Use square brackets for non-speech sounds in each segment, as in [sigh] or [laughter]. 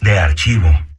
De archivo.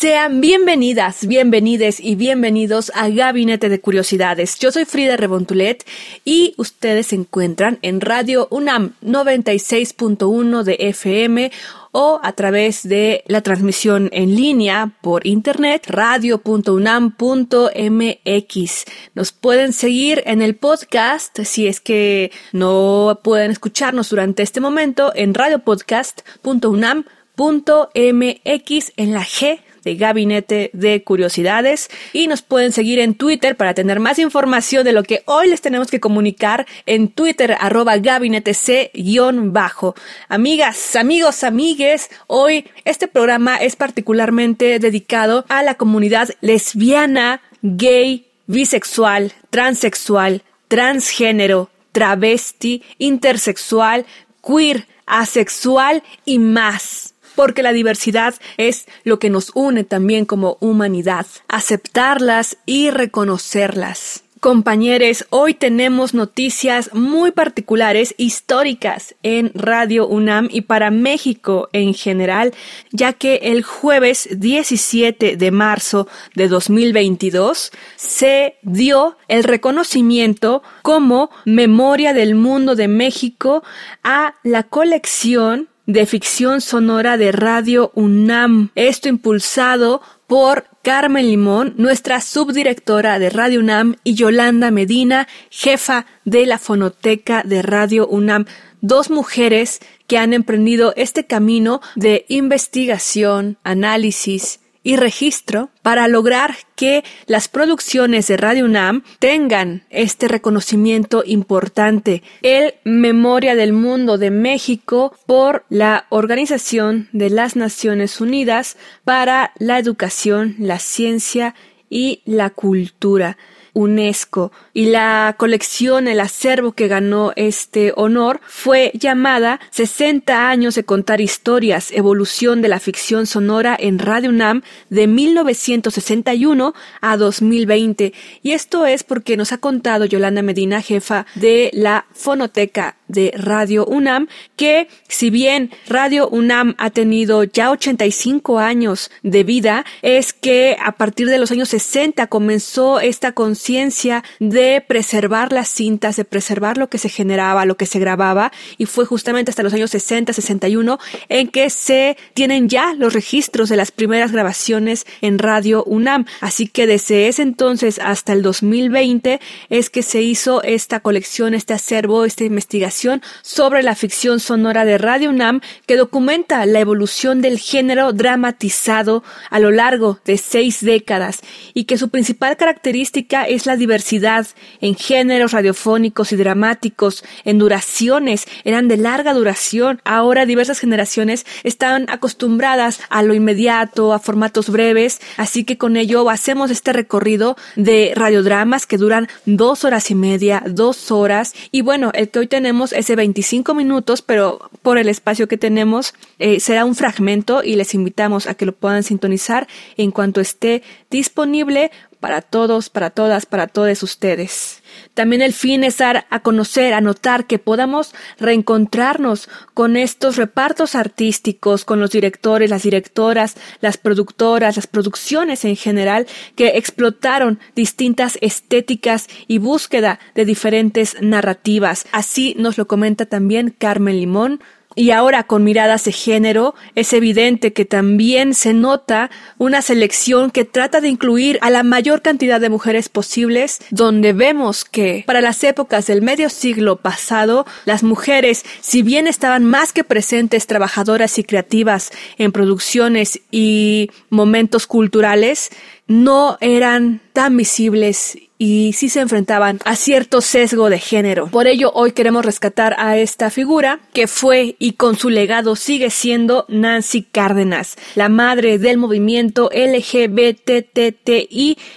Sean bienvenidas, bienvenides y bienvenidos a Gabinete de Curiosidades. Yo soy Frida Rebontulet y ustedes se encuentran en Radio UNAM 96.1 de FM o a través de la transmisión en línea por internet radio.unam.mx. Nos pueden seguir en el podcast si es que no pueden escucharnos durante este momento en radiopodcast.unam.mx en la G Gabinete de Curiosidades y nos pueden seguir en Twitter para tener más información de lo que hoy les tenemos que comunicar en Twitter arroba gabinete C-bajo. Amigas, amigos, amigues, hoy este programa es particularmente dedicado a la comunidad lesbiana, gay, bisexual, transexual, transgénero, travesti, intersexual, queer, asexual y más porque la diversidad es lo que nos une también como humanidad, aceptarlas y reconocerlas. Compañeros, hoy tenemos noticias muy particulares, históricas en Radio UNAM y para México en general, ya que el jueves 17 de marzo de 2022 se dio el reconocimiento como Memoria del Mundo de México a la colección de ficción sonora de Radio UNAM. Esto impulsado por Carmen Limón, nuestra subdirectora de Radio UNAM, y Yolanda Medina, jefa de la fonoteca de Radio UNAM. Dos mujeres que han emprendido este camino de investigación, análisis, y registro para lograr que las producciones de Radio UNAM tengan este reconocimiento importante, el Memoria del Mundo de México por la Organización de las Naciones Unidas para la Educación, la Ciencia y la Cultura. UNESCO y la colección, el acervo que ganó este honor fue llamada 60 años de contar historias, evolución de la ficción sonora en Radio UNAM de 1961 a 2020. Y esto es porque nos ha contado Yolanda Medina, jefa de la fonoteca de Radio UNAM, que si bien Radio UNAM ha tenido ya 85 años de vida, es que a partir de los años 60 comenzó esta conciencia de preservar las cintas, de preservar lo que se generaba, lo que se grababa, y fue justamente hasta los años 60, 61 en que se tienen ya los registros de las primeras grabaciones en Radio UNAM. Así que desde ese entonces hasta el 2020 es que se hizo esta colección, este acervo, esta investigación sobre la ficción sonora de Radio UNAM que documenta la evolución del género dramatizado a lo largo de seis décadas y que su principal característica es la diversidad en géneros radiofónicos y dramáticos, en duraciones, eran de larga duración. Ahora diversas generaciones están acostumbradas a lo inmediato, a formatos breves, así que con ello hacemos este recorrido de radiodramas que duran dos horas y media, dos horas, y bueno, el que hoy tenemos ese 25 minutos, pero por el espacio que tenemos eh, será un fragmento y les invitamos a que lo puedan sintonizar en cuanto esté disponible para todos, para todas, para todos ustedes. También el fin es dar a conocer, a notar que podamos reencontrarnos con estos repartos artísticos, con los directores, las directoras, las productoras, las producciones en general que explotaron distintas estéticas y búsqueda de diferentes narrativas. Así nos lo comenta también Carmen Limón, y ahora con miradas de género es evidente que también se nota una selección que trata de incluir a la mayor cantidad de mujeres posibles, donde vemos que para las épocas del medio siglo pasado, las mujeres, si bien estaban más que presentes trabajadoras y creativas en producciones y momentos culturales, no eran tan visibles y sí se enfrentaban a cierto sesgo de género. Por ello, hoy queremos rescatar a esta figura que fue y con su legado sigue siendo Nancy Cárdenas, la madre del movimiento LGBTTI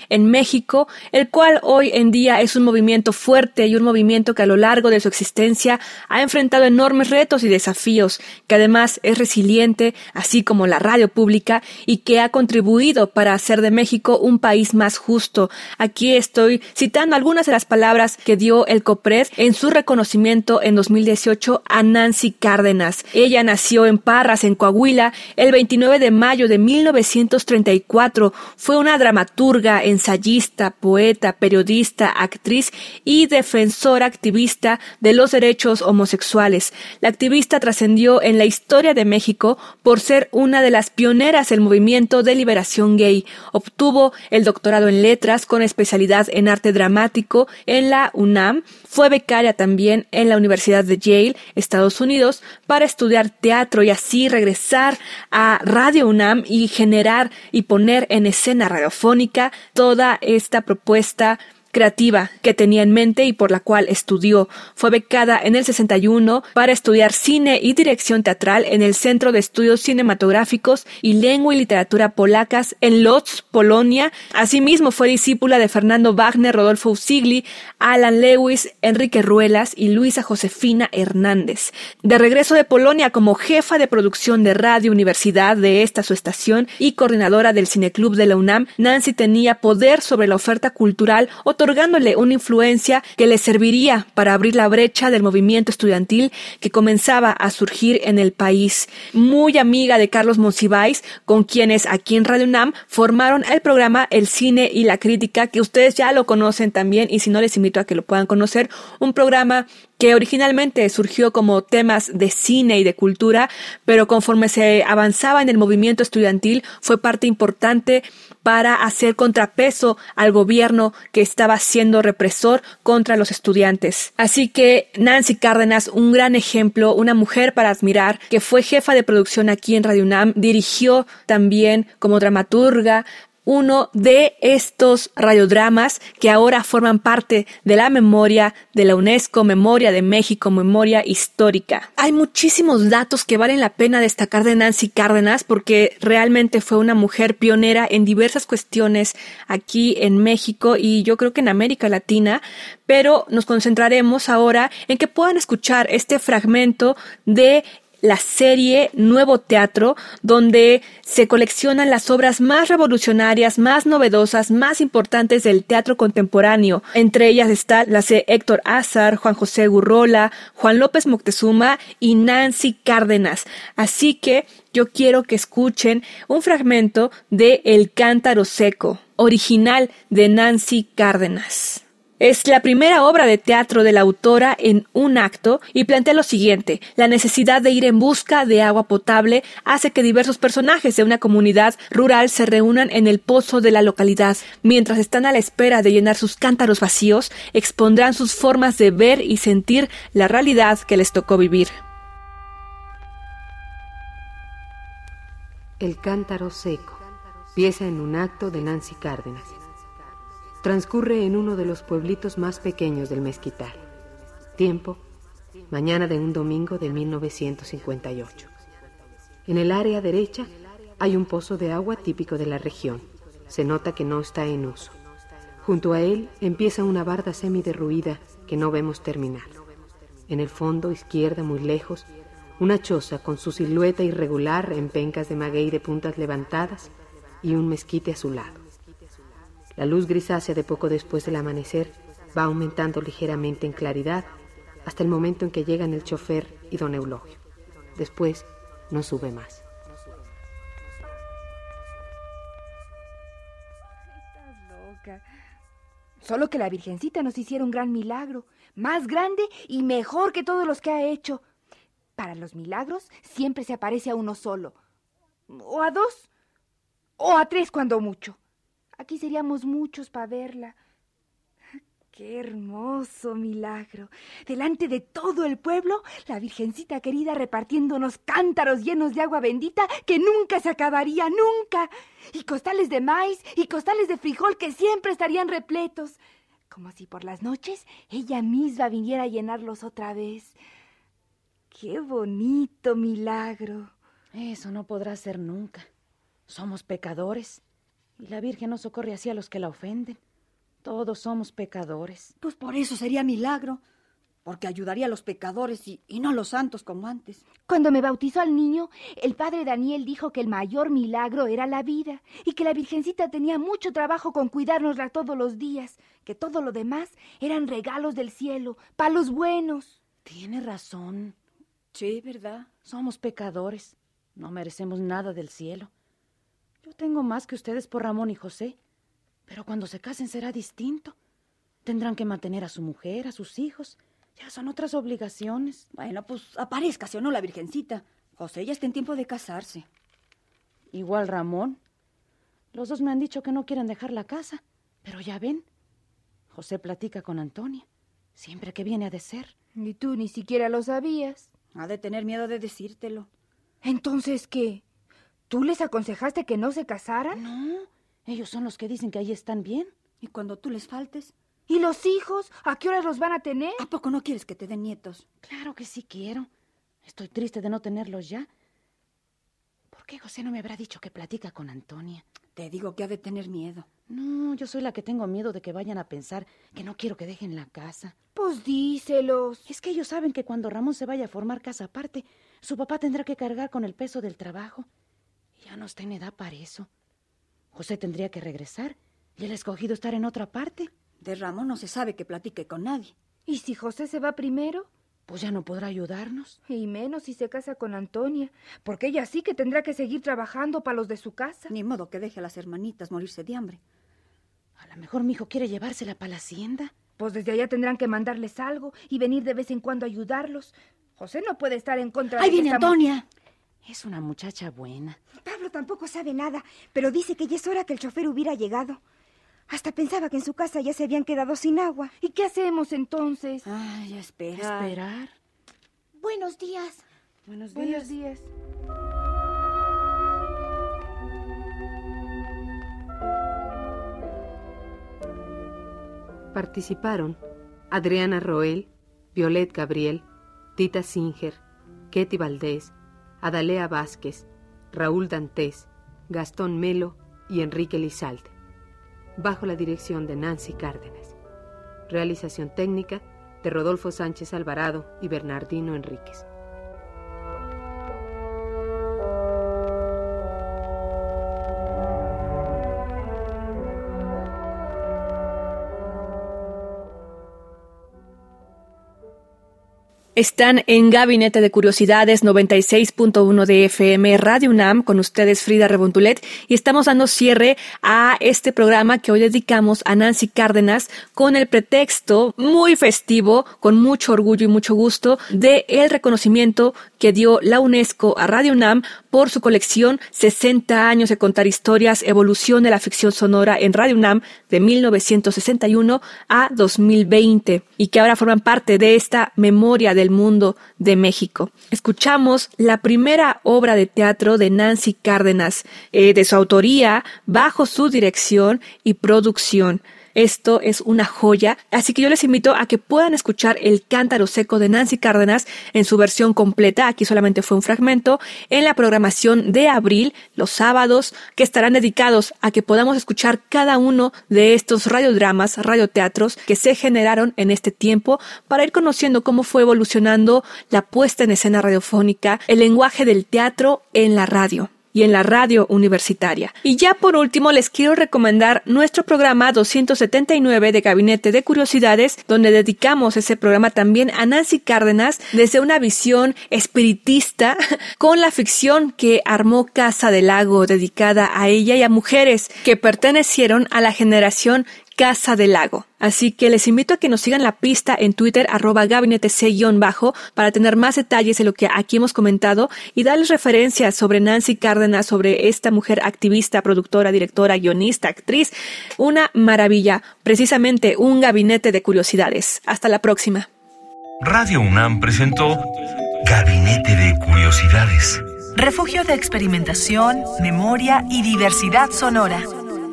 en México, el cual hoy en día es un movimiento fuerte y un movimiento que a lo largo de su existencia ha enfrentado enormes retos y desafíos, que además es resiliente, así como la radio pública, y que ha contribuido para hacer de México un país más justo. Aquí estoy citando algunas de las palabras que dio el COPRED en su reconocimiento en 2018 a Nancy Cárdenas. Ella nació en Parras, en Coahuila, el 29 de mayo de 1934. Fue una dramaturga, ensayista, poeta, periodista, actriz y defensora activista de los derechos homosexuales. La activista trascendió en la historia de México por ser una de las pioneras del movimiento de liberación gay. Obtuvo el doctorado en letras con especialidad en arte dramático en la UNAM. Fue becaria también en la Universidad de Yale, Estados Unidos, para estudiar teatro y así regresar a Radio UNAM y generar y poner en escena radiofónica toda esta propuesta creativa que tenía en mente y por la cual estudió. Fue becada en el 61 para estudiar cine y dirección teatral en el Centro de Estudios Cinematográficos y Lengua y Literatura Polacas en Lodz, Polonia. Asimismo fue discípula de Fernando Wagner, Rodolfo Usigli, Alan Lewis, Enrique Ruelas y Luisa Josefina Hernández. De regreso de Polonia como jefa de producción de Radio Universidad de esta su estación y coordinadora del Cineclub de la UNAM, Nancy tenía poder sobre la oferta cultural otorgándole una influencia que le serviría para abrir la brecha del movimiento estudiantil que comenzaba a surgir en el país. Muy amiga de Carlos Monsiváis, con quienes aquí en Radio UNAM formaron el programa El Cine y la Crítica, que ustedes ya lo conocen también y si no les invito a que lo puedan conocer, un programa que originalmente surgió como temas de cine y de cultura, pero conforme se avanzaba en el movimiento estudiantil fue parte importante para hacer contrapeso al gobierno que estaba siendo represor contra los estudiantes. Así que Nancy Cárdenas, un gran ejemplo, una mujer para admirar, que fue jefa de producción aquí en Radio UNAM, dirigió también como dramaturga, uno de estos radiodramas que ahora forman parte de la memoria de la UNESCO, Memoria de México, Memoria Histórica. Hay muchísimos datos que valen la pena destacar de Nancy Cárdenas porque realmente fue una mujer pionera en diversas cuestiones aquí en México y yo creo que en América Latina, pero nos concentraremos ahora en que puedan escuchar este fragmento de la serie Nuevo Teatro, donde se coleccionan las obras más revolucionarias, más novedosas, más importantes del teatro contemporáneo. Entre ellas está la de Héctor Azar, Juan José Gurrola, Juan López Moctezuma y Nancy Cárdenas. Así que yo quiero que escuchen un fragmento de El Cántaro Seco, original de Nancy Cárdenas. Es la primera obra de teatro de la autora en un acto y plantea lo siguiente. La necesidad de ir en busca de agua potable hace que diversos personajes de una comunidad rural se reúnan en el pozo de la localidad. Mientras están a la espera de llenar sus cántaros vacíos, expondrán sus formas de ver y sentir la realidad que les tocó vivir. El cántaro seco. Pieza en un acto de Nancy Cárdenas transcurre en uno de los pueblitos más pequeños del Mezquital. Tiempo, mañana de un domingo de 1958. En el área derecha hay un pozo de agua típico de la región. Se nota que no está en uso. Junto a él empieza una barda semi-derruida que no vemos terminar. En el fondo, izquierda, muy lejos, una choza con su silueta irregular en pencas de maguey de puntas levantadas y un mezquite a su lado. La luz grisácea de poco después del amanecer va aumentando ligeramente en claridad hasta el momento en que llegan el chofer y don Eulogio. Después no sube más. Estás loca. Solo que la Virgencita nos hiciera un gran milagro, más grande y mejor que todos los que ha hecho. Para los milagros siempre se aparece a uno solo, o a dos, o a tres cuando mucho. Aquí seríamos muchos para verla. ¡Qué hermoso milagro! Delante de todo el pueblo, la Virgencita querida repartiéndonos cántaros llenos de agua bendita que nunca se acabaría, nunca. Y costales de maíz y costales de frijol que siempre estarían repletos. Como si por las noches ella misma viniera a llenarlos otra vez. ¡Qué bonito milagro! Eso no podrá ser nunca. Somos pecadores y la Virgen no socorre así a los que la ofenden. Todos somos pecadores. Pues por eso sería milagro, porque ayudaría a los pecadores y, y, no a los santos como antes. Cuando me bautizó al niño, el padre Daniel dijo que el mayor milagro era la vida y que la Virgencita tenía mucho trabajo con cuidárnosla todos los días, que todo lo demás eran regalos del cielo, palos buenos. Tiene razón. Sí, ¿verdad? Somos pecadores. No merecemos nada del cielo. Yo tengo más que ustedes por Ramón y José, pero cuando se casen será distinto. Tendrán que mantener a su mujer, a sus hijos. Ya son otras obligaciones. Bueno, pues aparezca, o no la Virgencita. José ya está en tiempo de casarse. Igual Ramón. Los dos me han dicho que no quieren dejar la casa, pero ya ven. José platica con Antonia, siempre que viene a de ser. Y tú ni siquiera lo sabías. Ha de tener miedo de decírtelo. Entonces, ¿qué? ¿Tú les aconsejaste que no se casaran? No, ellos son los que dicen que ahí están bien. ¿Y cuando tú les faltes? ¿Y los hijos? ¿A qué hora los van a tener? ¿A poco no quieres que te den nietos? Claro que sí quiero. Estoy triste de no tenerlos ya. ¿Por qué José no me habrá dicho que platica con Antonia? Te digo que ha de tener miedo. No, yo soy la que tengo miedo de que vayan a pensar que no quiero que dejen la casa. Pues díselos. Es que ellos saben que cuando Ramón se vaya a formar casa aparte, su papá tendrá que cargar con el peso del trabajo. Ya no está en edad para eso. José tendría que regresar y él ha escogido estar en otra parte. De Ramón no se sabe que platique con nadie. ¿Y si José se va primero? Pues ya no podrá ayudarnos. Y menos si se casa con Antonia, porque ella sí que tendrá que seguir trabajando para los de su casa. Ni modo que deje a las hermanitas morirse de hambre. A lo mejor mi hijo quiere llevársela para la hacienda. Pues desde allá tendrán que mandarles algo y venir de vez en cuando a ayudarlos. José no puede estar en contra ¡Ahí de viene esta mu- Antonia! Es una muchacha buena. Pablo tampoco sabe nada, pero dice que ya es hora que el chofer hubiera llegado. Hasta pensaba que en su casa ya se habían quedado sin agua. ¿Y qué hacemos entonces? Ay, espera. Esperar. Buenos días. Buenos días. Buenos días. Participaron Adriana Roel, Violet Gabriel, Tita Singer, Ketty Valdés, Adalea Vázquez, Raúl Dantés, Gastón Melo y Enrique Lizalte. Bajo la dirección de Nancy Cárdenas. Realización técnica de Rodolfo Sánchez Alvarado y Bernardino Enríquez. Están en Gabinete de Curiosidades 96.1 de FM Radio UNAM con ustedes Frida Rebontulet y estamos dando cierre a este programa que hoy dedicamos a Nancy Cárdenas con el pretexto muy festivo, con mucho orgullo y mucho gusto de el reconocimiento que dio la UNESCO a Radio UNAM por su colección 60 años de contar historias, evolución de la ficción sonora en Radio UNAM de 1961 a 2020 y que ahora forman parte de esta memoria del mundo de México. Escuchamos la primera obra de teatro de Nancy Cárdenas, eh, de su autoría, bajo su dirección y producción. Esto es una joya, así que yo les invito a que puedan escuchar El Cántaro Seco de Nancy Cárdenas en su versión completa, aquí solamente fue un fragmento, en la programación de abril, los sábados, que estarán dedicados a que podamos escuchar cada uno de estos radiodramas, radioteatros que se generaron en este tiempo para ir conociendo cómo fue evolucionando la puesta en escena radiofónica, el lenguaje del teatro en la radio y en la radio universitaria. Y ya por último les quiero recomendar nuestro programa 279 de Gabinete de Curiosidades, donde dedicamos ese programa también a Nancy Cárdenas desde una visión espiritista [laughs] con la ficción que armó Casa del Lago, dedicada a ella y a mujeres que pertenecieron a la generación Casa del Lago. Así que les invito a que nos sigan la pista en Twitter, arroba gabinete C-bajo, para tener más detalles de lo que aquí hemos comentado y darles referencias sobre Nancy Cárdenas, sobre esta mujer activista, productora, directora, guionista, actriz. Una maravilla, precisamente un gabinete de curiosidades. Hasta la próxima. Radio UNAM presentó Gabinete de Curiosidades. Refugio de experimentación, memoria y diversidad sonora.